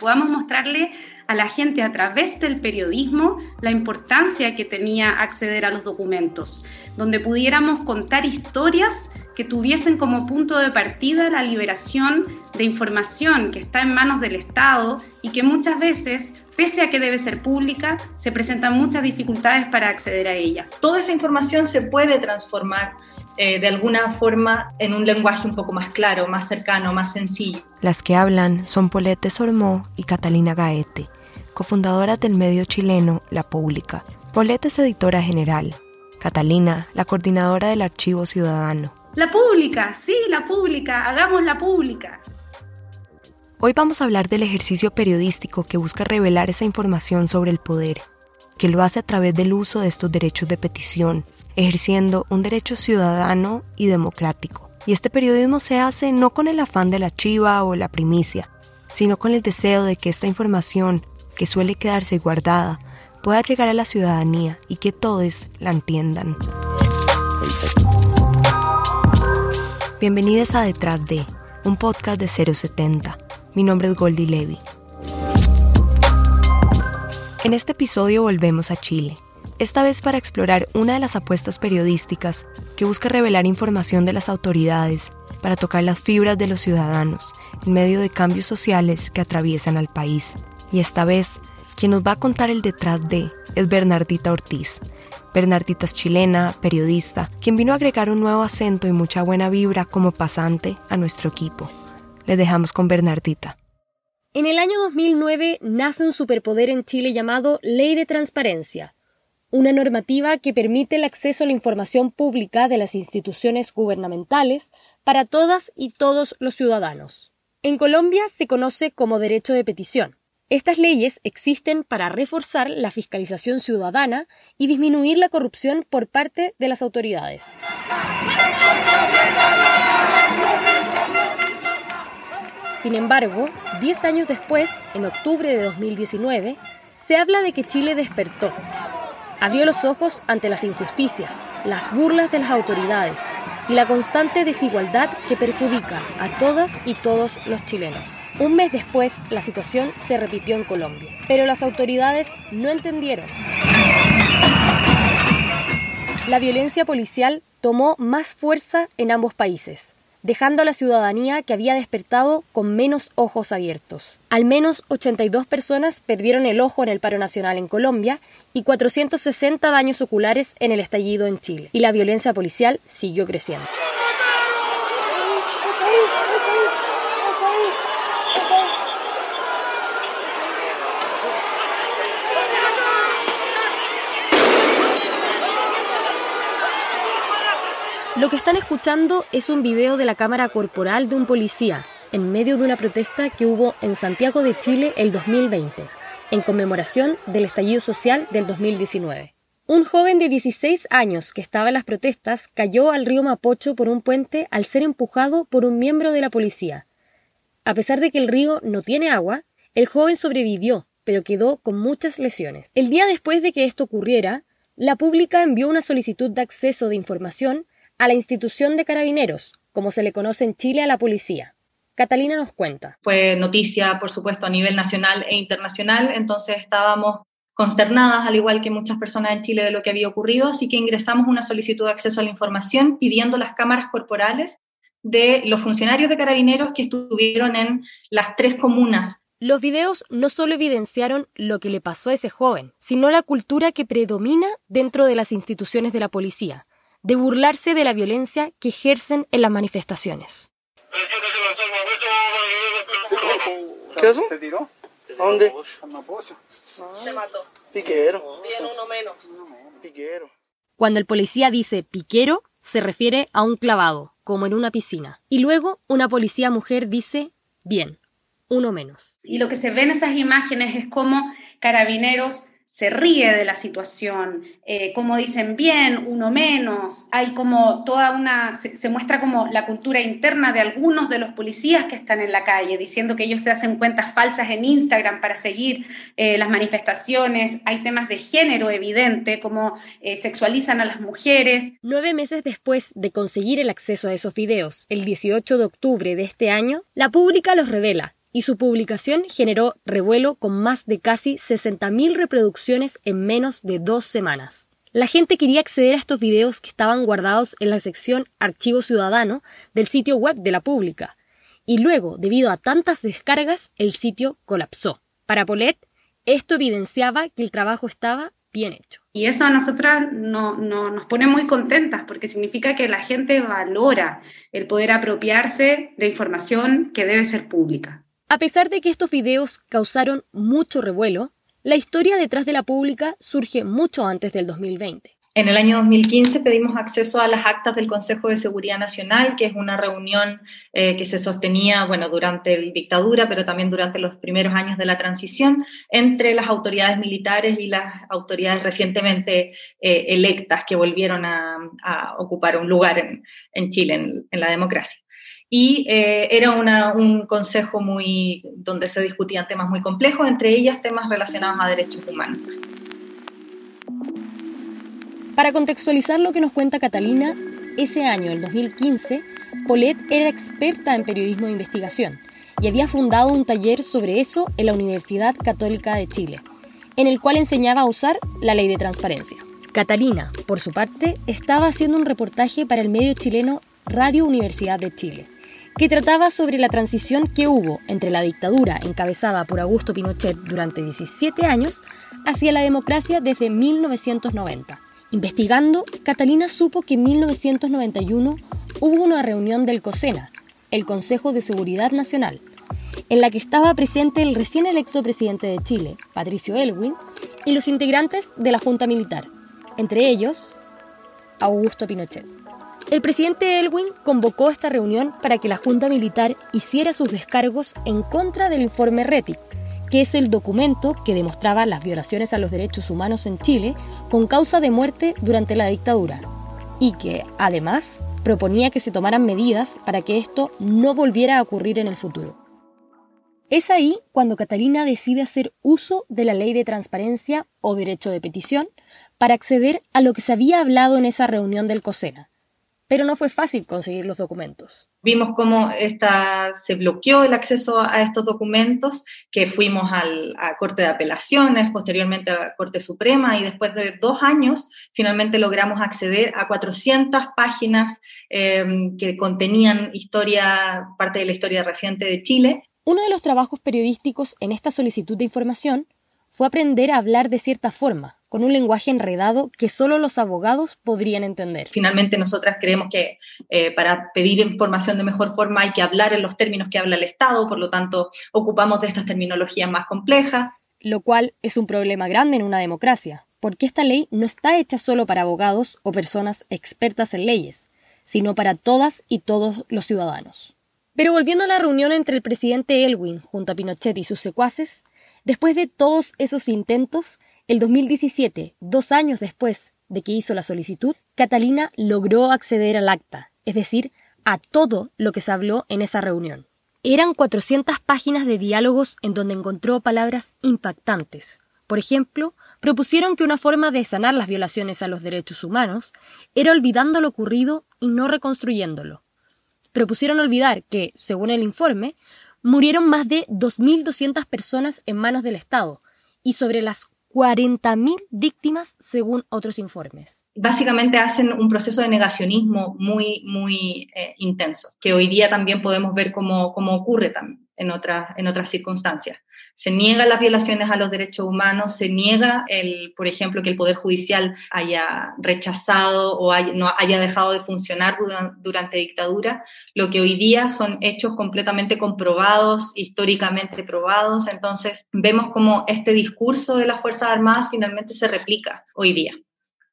podamos mostrarle a la gente a través del periodismo la importancia que tenía acceder a los documentos, donde pudiéramos contar historias que tuviesen como punto de partida la liberación de información que está en manos del Estado y que muchas veces, pese a que debe ser pública, se presentan muchas dificultades para acceder a ella. Toda esa información se puede transformar eh, de alguna forma en un lenguaje un poco más claro, más cercano, más sencillo. Las que hablan son Polete Sormó y Catalina Gaete, cofundadoras del medio chileno La Pública. Polete es editora general, Catalina, la coordinadora del Archivo Ciudadano. La pública, sí, la pública, hagamos la pública. Hoy vamos a hablar del ejercicio periodístico que busca revelar esa información sobre el poder, que lo hace a través del uso de estos derechos de petición, ejerciendo un derecho ciudadano y democrático. Y este periodismo se hace no con el afán de la chiva o la primicia, sino con el deseo de que esta información, que suele quedarse guardada, pueda llegar a la ciudadanía y que todos la entiendan. Bienvenidos a Detrás de, un podcast de 070. Mi nombre es Goldie Levy. En este episodio volvemos a Chile esta vez para explorar una de las apuestas periodísticas que busca revelar información de las autoridades para tocar las fibras de los ciudadanos en medio de cambios sociales que atraviesan al país. Y esta vez, quien nos va a contar el detrás de es Bernardita Ortiz. Bernardita es chilena, periodista, quien vino a agregar un nuevo acento y mucha buena vibra como pasante a nuestro equipo. Les dejamos con Bernardita. En el año 2009 nace un superpoder en Chile llamado Ley de Transparencia, una normativa que permite el acceso a la información pública de las instituciones gubernamentales para todas y todos los ciudadanos. En Colombia se conoce como derecho de petición. Estas leyes existen para reforzar la fiscalización ciudadana y disminuir la corrupción por parte de las autoridades. Sin embargo, 10 años después, en octubre de 2019, se habla de que Chile despertó Abrió los ojos ante las injusticias, las burlas de las autoridades y la constante desigualdad que perjudica a todas y todos los chilenos. Un mes después, la situación se repitió en Colombia, pero las autoridades no entendieron. La violencia policial tomó más fuerza en ambos países dejando a la ciudadanía que había despertado con menos ojos abiertos. Al menos 82 personas perdieron el ojo en el paro nacional en Colombia y 460 daños oculares en el estallido en Chile. Y la violencia policial siguió creciendo. Lo que están escuchando es un video de la cámara corporal de un policía en medio de una protesta que hubo en Santiago de Chile el 2020, en conmemoración del estallido social del 2019. Un joven de 16 años que estaba en las protestas cayó al río Mapocho por un puente al ser empujado por un miembro de la policía. A pesar de que el río no tiene agua, el joven sobrevivió, pero quedó con muchas lesiones. El día después de que esto ocurriera, la pública envió una solicitud de acceso de información a la institución de carabineros, como se le conoce en Chile a la policía. Catalina nos cuenta. Fue noticia, por supuesto, a nivel nacional e internacional, entonces estábamos consternadas, al igual que muchas personas en Chile, de lo que había ocurrido, así que ingresamos una solicitud de acceso a la información pidiendo las cámaras corporales de los funcionarios de carabineros que estuvieron en las tres comunas. Los videos no solo evidenciaron lo que le pasó a ese joven, sino la cultura que predomina dentro de las instituciones de la policía, de burlarse de la violencia que ejercen en las manifestaciones. ¿Qué eso? ¿Se tiró? ¿A dónde? Se mató. Piquero. Tiene uno menos. Piquero. Cuando el policía dice piquero, se refiere a un clavado, como en una piscina. Y luego una policía mujer dice, bien, uno menos. Y lo que se ve en esas imágenes es como carabineros se ríe de la situación, eh, como dicen bien, uno menos, hay como toda una, se, muestra como la cultura interna de algunos de los policías que están en la calle, diciendo que ellos se hacen cuentas falsas en Instagram para seguir eh, las manifestaciones, hay temas de género evidente, como eh, sexualizan a las mujeres. Nueve meses después de conseguir el acceso a esos videos, el 18 de octubre de este año, la pública los revela y su publicación generó revuelo con más de casi 60.000 reproducciones en menos de dos semanas. La gente quería acceder a estos videos que estaban guardados en la sección Archivo Ciudadano del sitio web de la pública, y luego, debido a tantas descargas, el sitio colapsó. Para Polet, esto evidenciaba que el trabajo estaba bien hecho. Y eso a nosotras no, nos pone muy contentas porque significa que la gente valora el poder apropiarse de información que debe ser pública. A pesar de que estos videos causaron mucho revuelo, la historia detrás de la pública surge mucho antes del 2020. En el año 2015 pedimos acceso a las actas del Consejo de Seguridad Nacional, que es una reunión eh, que se sostenía bueno, durante la dictadura, pero también durante los primeros años de la transición, entre las autoridades militares y las autoridades recientemente eh, electas que volvieron a, ocupar un lugar en, Chile, en, la democracia. Y eh, era un consejo muy, donde se discutían temas muy complejos, entre ellas temas relacionados a derechos humanos. Para contextualizar lo que nos cuenta Catalina, ese año, el 2015, Paulette era experta en periodismo de investigación y había fundado un taller sobre eso en la Universidad Católica de Chile, en el cual enseñaba a usar la ley de transparencia. Catalina, por su parte, estaba haciendo un reportaje para el medio chileno Radio Universidad de Chile, que trataba sobre la transición que hubo entre la dictadura encabezada por Augusto Pinochet durante 17 años hacia la democracia desde 1990 Investigando, Catalina supo que en 1991 hubo una reunión del COSENA, el Consejo de Seguridad Nacional, en la que estaba presente el recién electo presidente de Chile, Patricio Elwin, y los integrantes de la Junta Militar, entre ellos Augusto Pinochet. El presidente Elwin convocó esta reunión para que la Junta Militar hiciera sus descargos en contra del informe RETIC, que es el documento que demostraba las violaciones a los derechos humanos en Chile con causa de muerte durante la dictadura, y que, además, proponía que se tomaran medidas para que esto no volviera a ocurrir en el futuro. Es ahí cuando Catalina decide hacer uso de la ley de transparencia o derecho de petición para acceder a lo que se había hablado en esa reunión del COSENA. Pero no fue fácil conseguir los documentos. Vimos cómo esta, se bloqueó el acceso a estos documentos, que fuimos al, a Corte de Apelaciones, posteriormente a Corte Suprema, y después de dos años finalmente logramos acceder a 400 páginas em, que contenían historia, parte de la historia reciente de Chile. Uno de los trabajos periodísticos en esta solicitud de información fue aprender a hablar de cierta forma, con un lenguaje enredado que solo los abogados podrían entender. Finalmente, nosotras creemos que eh, para pedir información de mejor forma hay que hablar en los términos que habla el Estado, por lo tanto, ocupamos de estas terminologías más complejas. Lo cual es un problema grande en una democracia, porque esta ley no está hecha solo para abogados o personas expertas en leyes, sino para todas y todos los ciudadanos. Pero volviendo a la reunión entre el presidente Elwin junto a Pinochet y sus secuaces, Después de todos esos intentos, el 2017, dos años después de que hizo la solicitud, Catalina logró acceder al acta, es decir, a todo lo que se habló en esa reunión. Eran 400 páginas de diálogos en donde encontró palabras impactantes. Por ejemplo, propusieron que una forma de sanar las violaciones a los derechos humanos era olvidando lo ocurrido y no reconstruyéndolo. Propusieron olvidar que, según el informe, murieron más de 2.200 personas en manos del Estado y sobre las 40.000 víctimas según otros informes. Básicamente hacen un proceso de negacionismo muy, muy eh, intenso, que hoy día también podemos ver cómo, cómo ocurre también en, en otras circunstancias. Se niegan las violaciones a los derechos humanos, se niega, el, por ejemplo, que el Poder Judicial haya rechazado o no haya dejado de funcionar durante dictadura, lo que hoy día son hechos completamente comprobados, históricamente probados. Entonces, vemos cómo este discurso de las Fuerzas Armadas finalmente se replica hoy día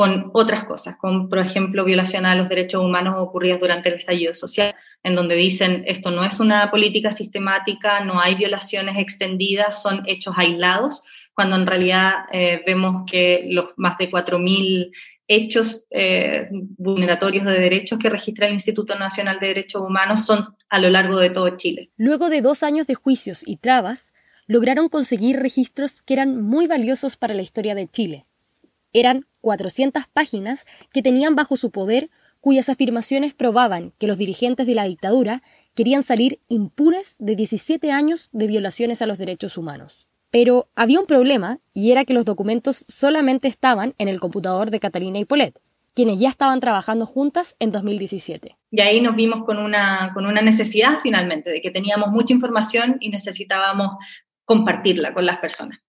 con otras cosas, con, por ejemplo, violaciones a los derechos humanos ocurridas durante el estallido social, en donde dicen esto no es una política sistemática, no hay violaciones extendidas, son hechos aislados, cuando en realidad eh, vemos que los más de 4.000 hechos eh, vulneratorios de derechos que registra el Instituto Nacional de Derechos Humanos son a lo largo de todo Chile. Luego de dos años de juicios y trabas, lograron conseguir registros que eran muy valiosos para la historia de Chile. Eran 400 páginas que tenían bajo su poder cuyas afirmaciones probaban que los dirigentes de la dictadura querían salir impunes de 17 años de violaciones a los derechos humanos. Pero había un problema y era que los documentos solamente estaban en el computador de Catalina y Polet, quienes ya estaban trabajando juntas en 2017. Y ahí nos vimos con una, con una necesidad finalmente, de que teníamos mucha información y necesitábamos compartirla con las personas.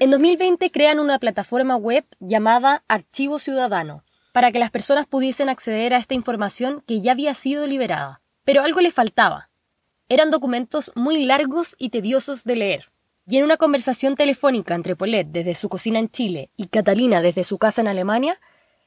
En 2020 crean una plataforma web llamada Archivo Ciudadano, para que las personas pudiesen acceder a esta información que ya había sido liberada. Pero algo le faltaba. Eran documentos muy largos y tediosos de leer. Y en una conversación telefónica entre Paulette desde su cocina en Chile y Catalina desde su casa en Alemania,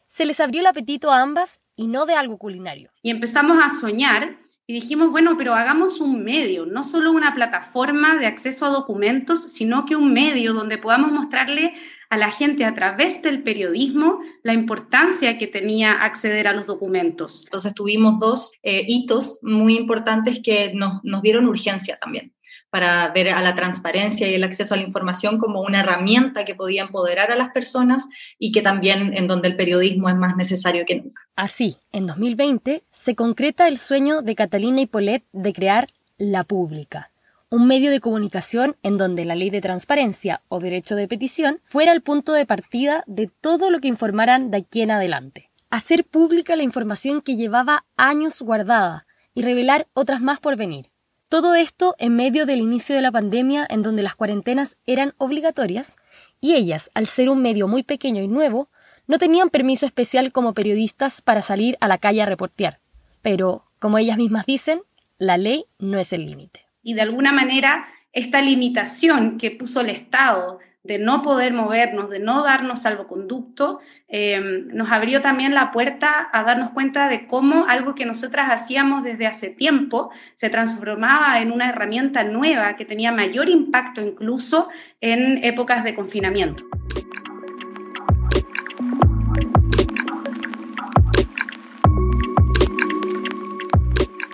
se les abrió el apetito a ambas y no de algo culinario. Y empezamos a soñar y dijimos, bueno, pero hagamos un medio, no solo una plataforma de acceso a documentos, sino que un medio donde podamos mostrarle a la gente a través del periodismo la importancia que tenía acceder a los documentos. Entonces tuvimos dos eh, hitos muy importantes que nos, nos dieron urgencia también para ver a la transparencia y el acceso a la información como una herramienta que podía empoderar a las personas y que también en donde el periodismo es más necesario que nunca. Así, en 2020 se concreta el sueño de Catalina y Polet de crear La Pública, un medio de comunicación en donde la ley de transparencia o derecho de petición fuera el punto de partida de todo lo que informaran de aquí en adelante. Hacer pública la información que llevaba años guardada y revelar otras más por venir. Todo esto en medio del inicio de la pandemia en donde las cuarentenas eran obligatorias y ellas, al ser un medio muy pequeño y nuevo, no tenían permiso especial como periodistas para salir a la calle a reportear. Pero, como ellas mismas dicen, la ley no es el límite. Y de alguna manera, esta limitación que puso el Estado de no poder movernos, de no darnos salvoconducto, em, nos abrió también la puerta a darnos cuenta de cómo algo que nosotras hacíamos desde hace tiempo se transformaba en una herramienta nueva que tenía mayor impacto incluso en épocas de confinamiento.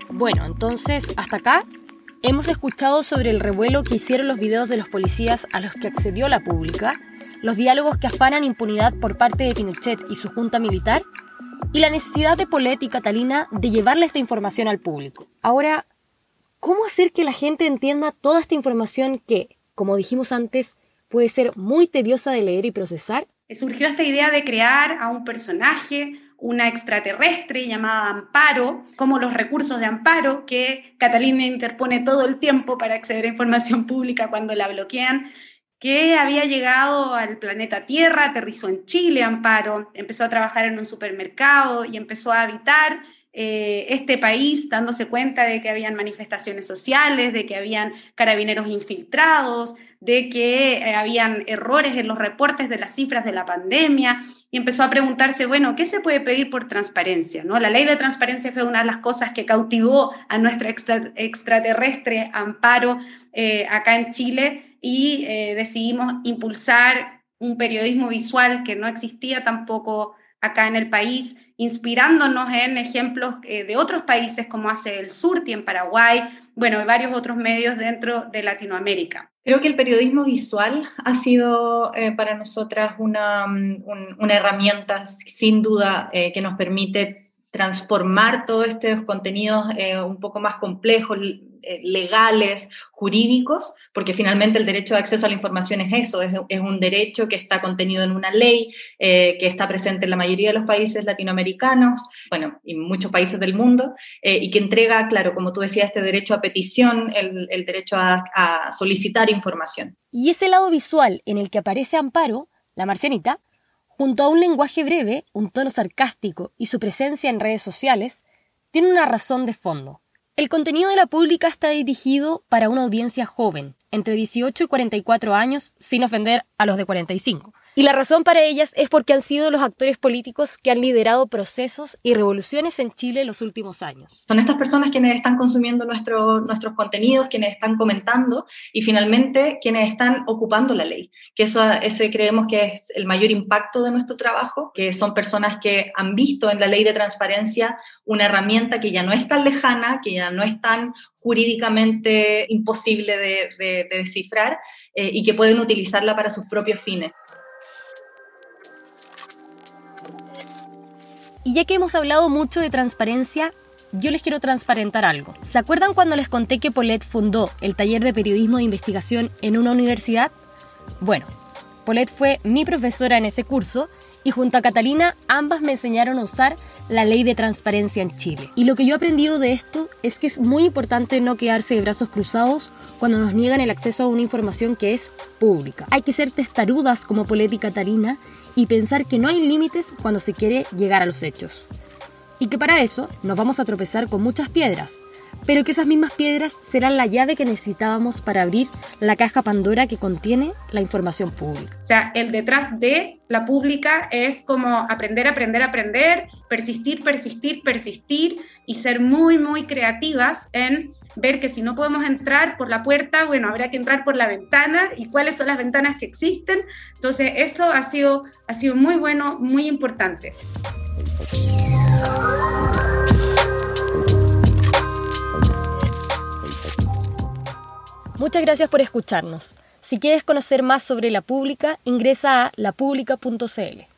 Bueno, entonces, hasta acá Hemos escuchado sobre el revuelo que hicieron los videos de los policías a los que accedió la pública, los diálogos que afanan impunidad por parte de Pinochet y su junta militar, y la necesidad de Polet y Catalina de llevarle esta información al público. Ahora, ¿cómo hacer que la gente entienda toda esta información que, como dijimos antes, puede ser muy tediosa de leer y procesar? Surgió esta idea de crear a un personaje, una extraterrestre llamada Amparo, como los recursos de Amparo, que Catalina interpone todo el tiempo para acceder a información pública cuando la bloquean, que había llegado al planeta Tierra, aterrizó en Chile, Amparo, empezó a trabajar en un supermercado y empezó a habitar eh, este país dándose cuenta de que habían manifestaciones sociales, de que habían carabineros infiltrados, de que eh, habían errores en los reportes de las cifras de la pandemia y empezó a preguntarse, bueno, ¿qué se puede pedir por transparencia? ¿No? La ley de transparencia fue una de las cosas que cautivó a nuestra extraterrestre Amparo eh, acá en Chile y decidimos impulsar un periodismo visual que no existía tampoco acá en el país inspirándonos en ejemplos eh, de otros países como hace el Surti en Paraguay, bueno, y varios otros medios dentro de Latinoamérica. Creo que el periodismo visual ha sido eh, para nosotras una, mm, una, herramienta sin duda eh, que nos permite transformar todos estos contenidos un poco más complejos, eh, legales, jurídicos, porque finalmente el derecho de acceso a la información es eso, es, un derecho que está contenido en una ley, eh, que está presente en la mayoría de los países latinoamericanos, bueno, y muchos países del mundo, eh, y que entrega, claro, como tú decías, este derecho a petición, el, derecho a, a solicitar información. Y ese lado visual en el que aparece Amparo, la marcianita, junto a un lenguaje breve, un tono sarcástico y su presencia en redes sociales, tiene una razón de fondo. El contenido de la pública está dirigido para una audiencia joven, entre 18 y 44 años, sin ofender a los de 45. Y la razón para ellas es porque han sido los actores políticos que han liderado procesos y revoluciones en Chile en los últimos años. Son estas personas quienes están consumiendo nuestro, nuestros contenidos, quienes están comentando y finalmente quienes están ocupando la ley, que eso ese creemos que es el mayor impacto de nuestro trabajo, que son personas que han visto en la ley de transparencia una herramienta que ya no es tan lejana, que ya no es tan jurídicamente imposible de, descifrar eh, y que pueden utilizarla para sus propios fines. Y ya que hemos hablado mucho de transparencia, yo les quiero transparentar algo. ¿Se acuerdan cuando les conté que Paulette fundó el taller de periodismo de investigación en una universidad? Bueno, Paulette fue mi profesora en ese curso y junto a Catalina ambas me enseñaron a usar la ley de transparencia en Chile. Y lo que yo he aprendido de esto es que es muy importante no quedarse de brazos cruzados cuando nos niegan el acceso a una información que es pública. Hay que ser testarudas como Paulette y Catalina y pensar que no hay límites cuando se quiere llegar a los hechos. Y que para eso nos vamos a tropezar con muchas piedras, pero que esas mismas piedras serán la llave que necesitábamos para abrir la caja Pandora que contiene la información pública. O sea, el detrás de la pública es como aprender, aprender, aprender, persistir, persistir, persistir y ser muy, muy creativas en ver que si no podemos entrar por la puerta, bueno, habrá que entrar por la ventana y cuáles son las ventanas que existen. Entonces, eso ha sido, ha sido muy bueno, muy importante. Muchas gracias por escucharnos. Si quieres conocer más sobre la pública, ingresa a lapublica.cl.